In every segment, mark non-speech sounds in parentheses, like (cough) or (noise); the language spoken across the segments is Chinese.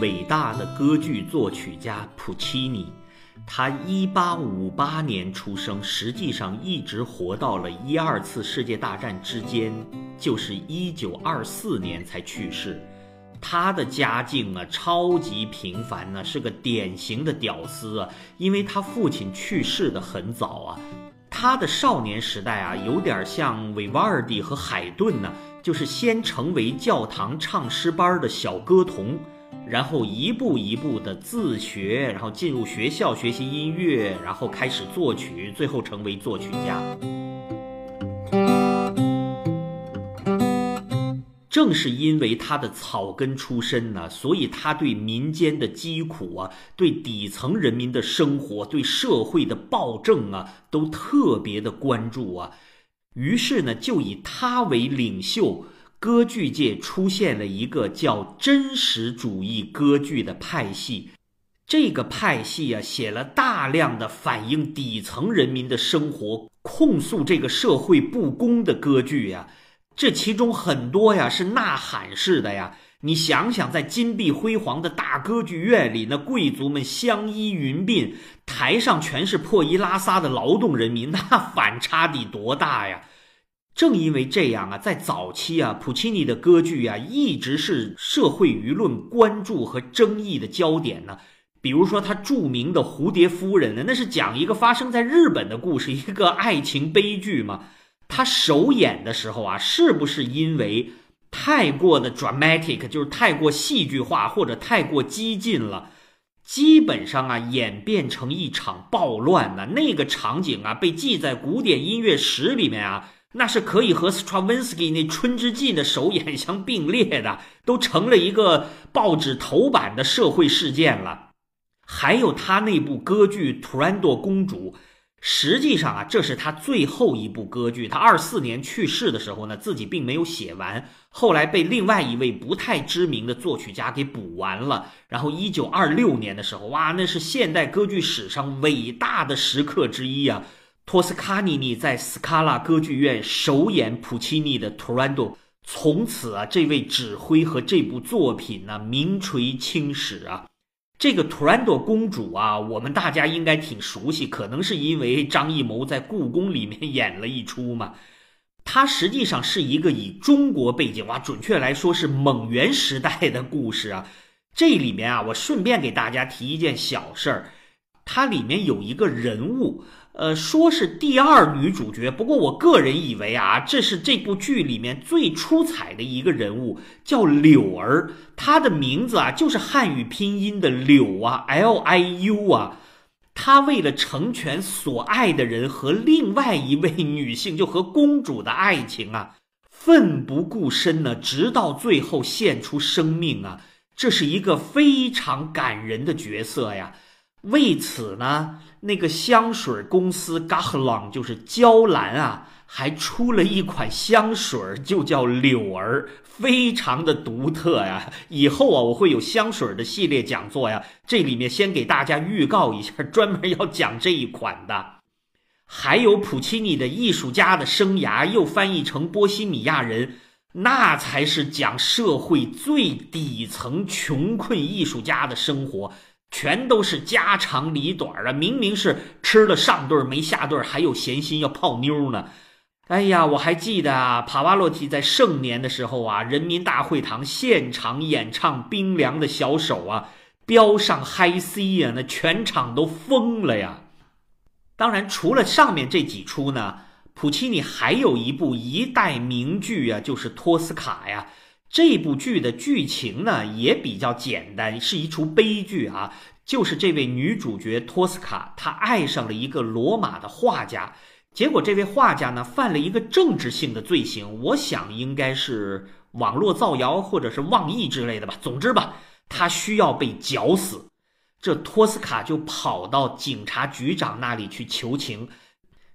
伟大的歌剧作曲家普契尼。他一八五八年出生，实际上一直活到了一二次世界大战之间，就是一九二四年才去世。他的家境啊，超级平凡呢，是个典型的屌丝啊，因为他父亲去世的很早啊。他的少年时代啊，有点像维瓦尔第和海顿呢，就是先成为教堂唱诗班的小歌童。然后一步一步的自学，然后进入学校学习音乐，然后开始作曲，最后成为作曲家。正是因为他的草根出身呢，所以他对民间的疾苦啊，对底层人民的生活，对社会的暴政啊，都特别的关注啊。于是呢，就以他为领袖。歌剧界出现了一个叫真实主义歌剧的派系，这个派系啊，写了大量的反映底层人民的生活、控诉这个社会不公的歌剧呀。这其中很多呀是呐喊式的呀。你想想，在金碧辉煌的大歌剧院里，那贵族们相依云鬓，台上全是破衣拉撒的劳动人民，那反差得多大呀！正因为这样啊，在早期啊，普契尼的歌剧啊，一直是社会舆论关注和争议的焦点呢。比如说他著名的《蝴蝶夫人》呢，那是讲一个发生在日本的故事，一个爱情悲剧嘛。他首演的时候啊，是不是因为太过的 dramatic，就是太过戏剧化或者太过激进了？基本上啊，演变成一场暴乱呢。那个场景啊，被记在古典音乐史里面啊。那是可以和 Stravinsky 那《春之祭》的首演相并列的，都成了一个报纸头版的社会事件了。还有他那部歌剧《图兰朵公主》，实际上啊，这是他最后一部歌剧。他二四年去世的时候呢，自己并没有写完，后来被另外一位不太知名的作曲家给补完了。然后一九二六年的时候，哇，那是现代歌剧史上伟大的时刻之一啊！托斯卡尼尼在斯卡拉歌剧院首演普契尼的《图兰朵》，从此啊，这位指挥和这部作品呢名垂青史啊。这个图兰朵公主啊，我们大家应该挺熟悉，可能是因为张艺谋在故宫里面演了一出嘛。它实际上是一个以中国背景哇，准确来说是蒙元时代的故事啊。这里面啊，我顺便给大家提一件小事儿，它里面有一个人物。呃，说是第二女主角，不过我个人以为啊，这是这部剧里面最出彩的一个人物，叫柳儿。她的名字啊，就是汉语拼音的柳啊，L I U 啊。她为了成全所爱的人和另外一位女性，就和公主的爱情啊，奋不顾身呢，直到最后献出生命啊。这是一个非常感人的角色呀。为此呢，那个香水公司 g a h l o n 就是娇兰啊，还出了一款香水，就叫柳儿，非常的独特呀。以后啊，我会有香水的系列讲座呀，这里面先给大家预告一下，专门要讲这一款的。还有普契尼的艺术家的生涯，又翻译成波西米亚人，那才是讲社会最底层穷困艺术家的生活。全都是家长里短啊！明明是吃了上顿没下顿，还有闲心要泡妞呢。哎呀，我还记得啊，帕瓦罗蒂在盛年的时候啊，人民大会堂现场演唱《冰凉的小手》啊，飙上嗨 C 呀，那全场都疯了呀。当然，除了上面这几出呢，普契尼还有一部一代名剧啊，就是《托斯卡》呀。这部剧的剧情呢也比较简单，是一出悲剧啊。就是这位女主角托斯卡，她爱上了一个罗马的画家，结果这位画家呢犯了一个政治性的罪行，我想应该是网络造谣或者是妄议之类的吧。总之吧，他需要被绞死，这托斯卡就跑到警察局长那里去求情。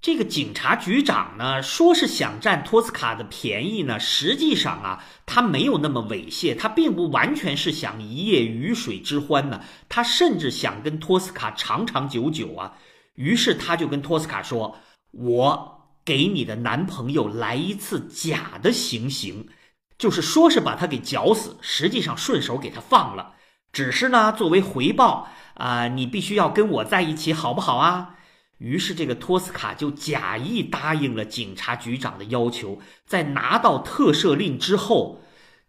这个警察局长呢，说是想占托斯卡的便宜呢，实际上啊，他没有那么猥亵，他并不完全是想一夜鱼水之欢呢，他甚至想跟托斯卡长长久久啊。于是他就跟托斯卡说：“我给你的男朋友来一次假的行刑，就是说是把他给绞死，实际上顺手给他放了。”只是呢，作为回报啊，你必须要跟我在一起，好不好啊？于是这个托斯卡就假意答应了警察局长的要求，在拿到特赦令之后，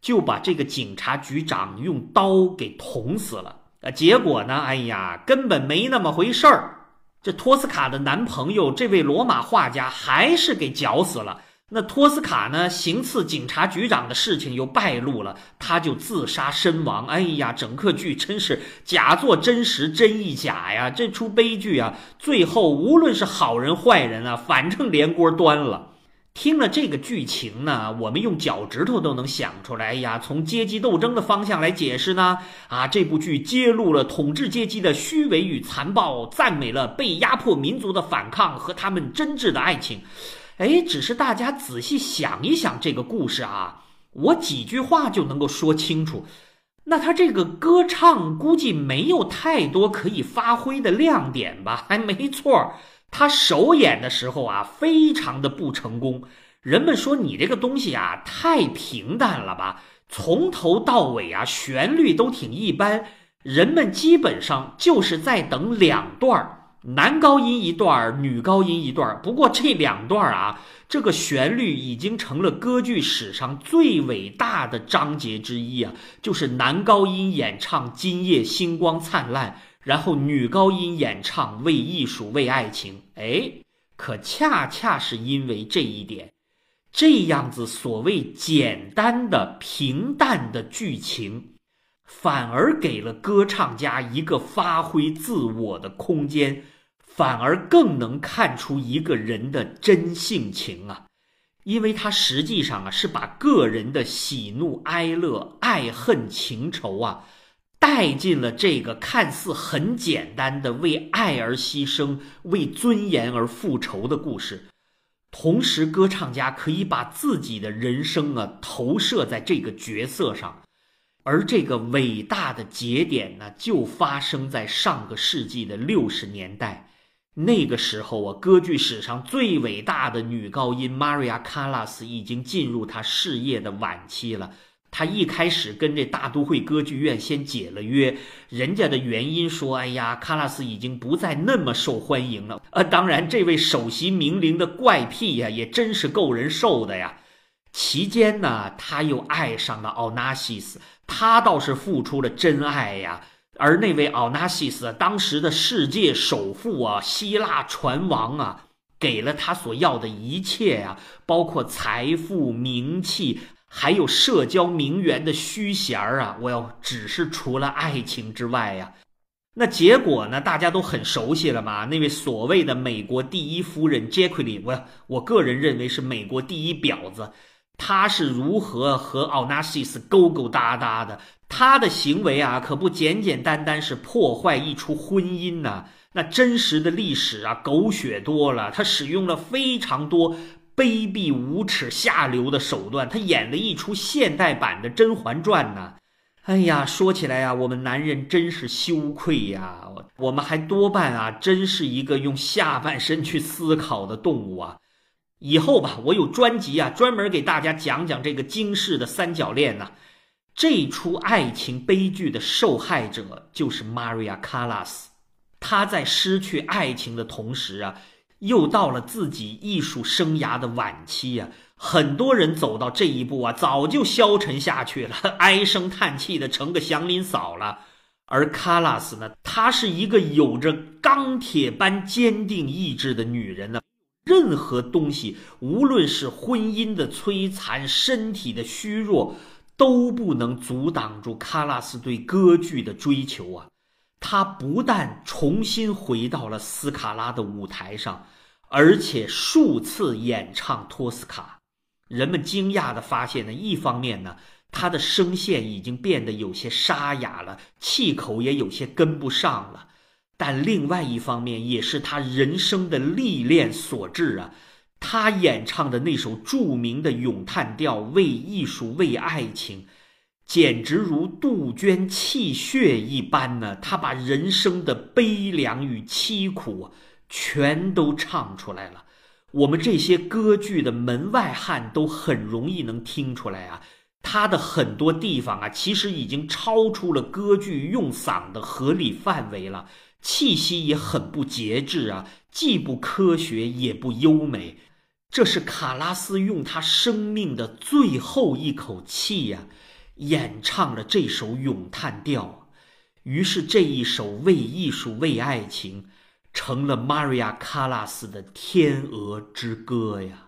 就把这个警察局长用刀给捅死了。啊，结果呢，哎呀，根本没那么回事儿。这托斯卡的男朋友，这位罗马画家，还是给绞死了。那托斯卡呢？行刺警察局长的事情又败露了，他就自杀身亡。哎呀，整个剧真是假作真实，真亦假呀！这出悲剧啊，最后无论是好人坏人啊，反正连锅端了。听了这个剧情呢，我们用脚趾头都能想出来。哎呀，从阶级斗争的方向来解释呢，啊，这部剧揭露了统治阶级的虚伪与残暴，赞美了被压迫民族的反抗和他们真挚的爱情。哎，只是大家仔细想一想这个故事啊，我几句话就能够说清楚。那他这个歌唱估计没有太多可以发挥的亮点吧？哎，没错，他首演的时候啊，非常的不成功。人们说你这个东西啊，太平淡了吧？从头到尾啊，旋律都挺一般，人们基本上就是在等两段儿。男高音一段女高音一段不过这两段啊，这个旋律已经成了歌剧史上最伟大的章节之一啊！就是男高音演唱《今夜星光灿烂》，然后女高音演唱《为艺术为爱情》。哎，可恰恰是因为这一点，这样子所谓简单的平淡的剧情，反而给了歌唱家一个发挥自我的空间。反而更能看出一个人的真性情啊，因为他实际上啊是把个人的喜怒哀乐、爱恨情仇啊带进了这个看似很简单的为爱而牺牲、为尊严而复仇的故事。同时，歌唱家可以把自己的人生啊投射在这个角色上，而这个伟大的节点呢，就发生在上个世纪的六十年代。那个时候啊，歌剧史上最伟大的女高音 Maria Callas 已经进入她事业的晚期了。她一开始跟这大都会歌剧院先解了约，人家的原因说：“哎呀，卡拉斯已经不再那么受欢迎了。”呃，当然，这位首席名伶的怪癖呀，也真是够人受的呀。期间呢，他又爱上了奥纳西斯，他倒是付出了真爱呀。而那位奥纳西斯，当时的世界首富啊，希腊船王啊，给了他所要的一切啊，包括财富、名气，还有社交名媛的虚衔儿啊。我要只是除了爱情之外呀，那结果呢？大家都很熟悉了嘛。那位所谓的美国第一夫人杰奎琳，我我个人认为是美国第一婊子。他是如何和奥纳西斯勾勾搭搭的？他的行为啊，可不简简单单是破坏一出婚姻呐。那真实的历史啊，狗血多了。他使用了非常多卑鄙无耻、下流的手段。他演了一出现代版的《甄嬛传》呢。哎呀，说起来呀，我们男人真是羞愧呀。我们还多半啊，真是一个用下半身去思考的动物啊。以后吧，我有专辑啊，专门给大家讲讲这个惊世的三角恋呢。这出爱情悲剧的受害者就是 Maria Callas，她在失去爱情的同时啊，又到了自己艺术生涯的晚期呀。很多人走到这一步啊，早就消沉下去了，(laughs) 唉声叹气的成个祥林嫂了。而 Callas 呢，她是一个有着钢铁般坚定意志的女人呢。任何东西，无论是婚姻的摧残、身体的虚弱，都不能阻挡住卡拉斯对歌剧的追求啊！他不但重新回到了斯卡拉的舞台上，而且数次演唱托斯卡。人们惊讶地发现呢，一方面呢，他的声线已经变得有些沙哑了，气口也有些跟不上了。但另外一方面，也是他人生的历练所致啊。他演唱的那首著名的咏叹调《为艺术为爱情》，简直如杜鹃泣血一般呢。他把人生的悲凉与凄苦全都唱出来了。我们这些歌剧的门外汉都很容易能听出来啊。他的很多地方啊，其实已经超出了歌剧用嗓的合理范围了，气息也很不节制啊，既不科学也不优美。这是卡拉斯用他生命的最后一口气呀，演唱了这首咏叹调。于是这一首为艺术、为爱情，成了玛利亚·卡拉斯的天鹅之歌呀。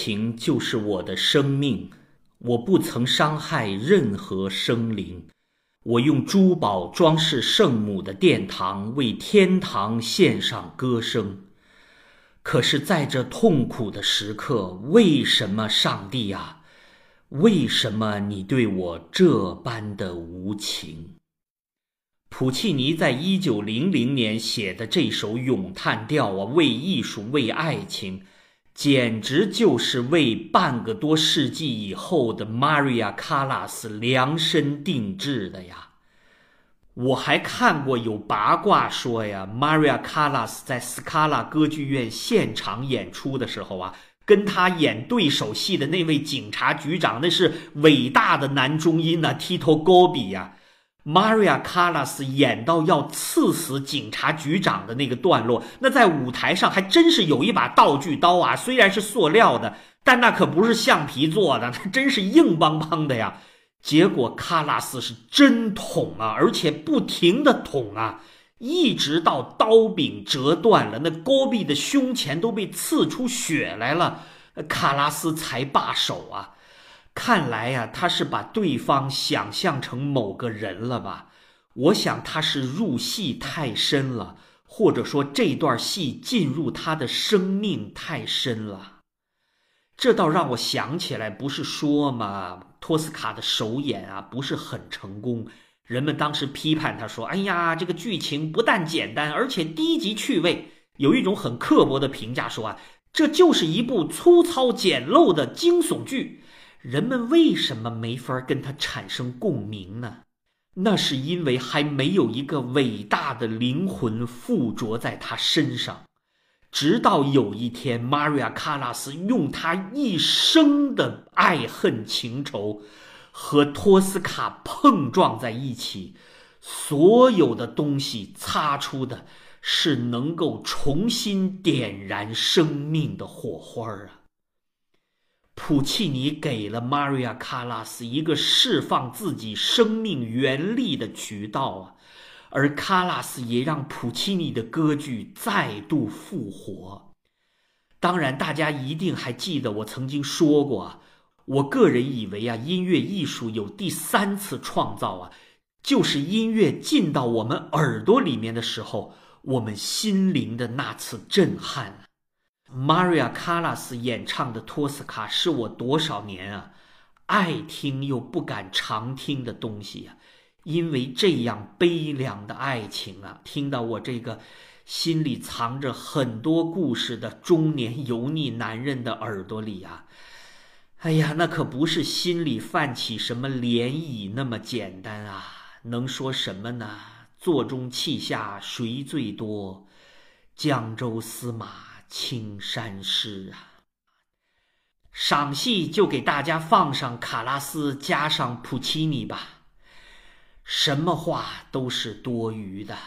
情就是我的生命，我不曾伤害任何生灵。我用珠宝装饰圣母的殿堂，为天堂献上歌声。可是，在这痛苦的时刻，为什么上帝啊？为什么你对我这般的无情？普契尼在一九零零年写的这首咏叹调啊，为艺术，为爱情。简直就是为半个多世纪以后的 Maria Callas 量身定制的呀！我还看过有八卦说呀，Maria Callas 在斯卡拉歌剧院现场演出的时候啊，跟他演对手戏的那位警察局长，那是伟大的男中音呐，Tito Gobi 呀。Maria Callas 演到要刺死警察局长的那个段落，那在舞台上还真是有一把道具刀啊，虽然是塑料的，但那可不是橡皮做的，那 (laughs) 真是硬邦邦的呀。结果卡拉斯是真捅啊，而且不停的捅啊，一直到刀柄折断了，那戈壁的胸前都被刺出血来了，卡拉斯才罢手啊。看来呀，他是把对方想象成某个人了吧？我想他是入戏太深了，或者说这段戏进入他的生命太深了。这倒让我想起来，不是说嘛，托斯卡的首演啊不是很成功，人们当时批判他说：“哎呀，这个剧情不但简单，而且低级趣味。”有一种很刻薄的评价说：“啊，这就是一部粗糙简陋的惊悚剧。”人们为什么没法跟他产生共鸣呢？那是因为还没有一个伟大的灵魂附着在他身上。直到有一天，玛瑞亚·卡拉斯用他一生的爱恨情仇和托斯卡碰撞在一起，所有的东西擦出的是能够重新点燃生命的火花啊！普契尼给了玛瑞亚·卡拉斯一个释放自己生命原力的渠道啊，而卡拉斯也让普契尼的歌剧再度复活。当然，大家一定还记得我曾经说过啊，我个人以为啊，音乐艺术有第三次创造啊，就是音乐进到我们耳朵里面的时候，我们心灵的那次震撼。Maria Callas 演唱的《托斯卡》是我多少年啊爱听又不敢常听的东西呀，因为这样悲凉的爱情啊，听到我这个心里藏着很多故事的中年油腻男人的耳朵里啊，哎呀，那可不是心里泛起什么涟漪那么简单啊！能说什么呢？座中泣下谁最多？江州司马。青山诗啊，赏析就给大家放上卡拉斯加上普奇尼吧，什么话都是多余的。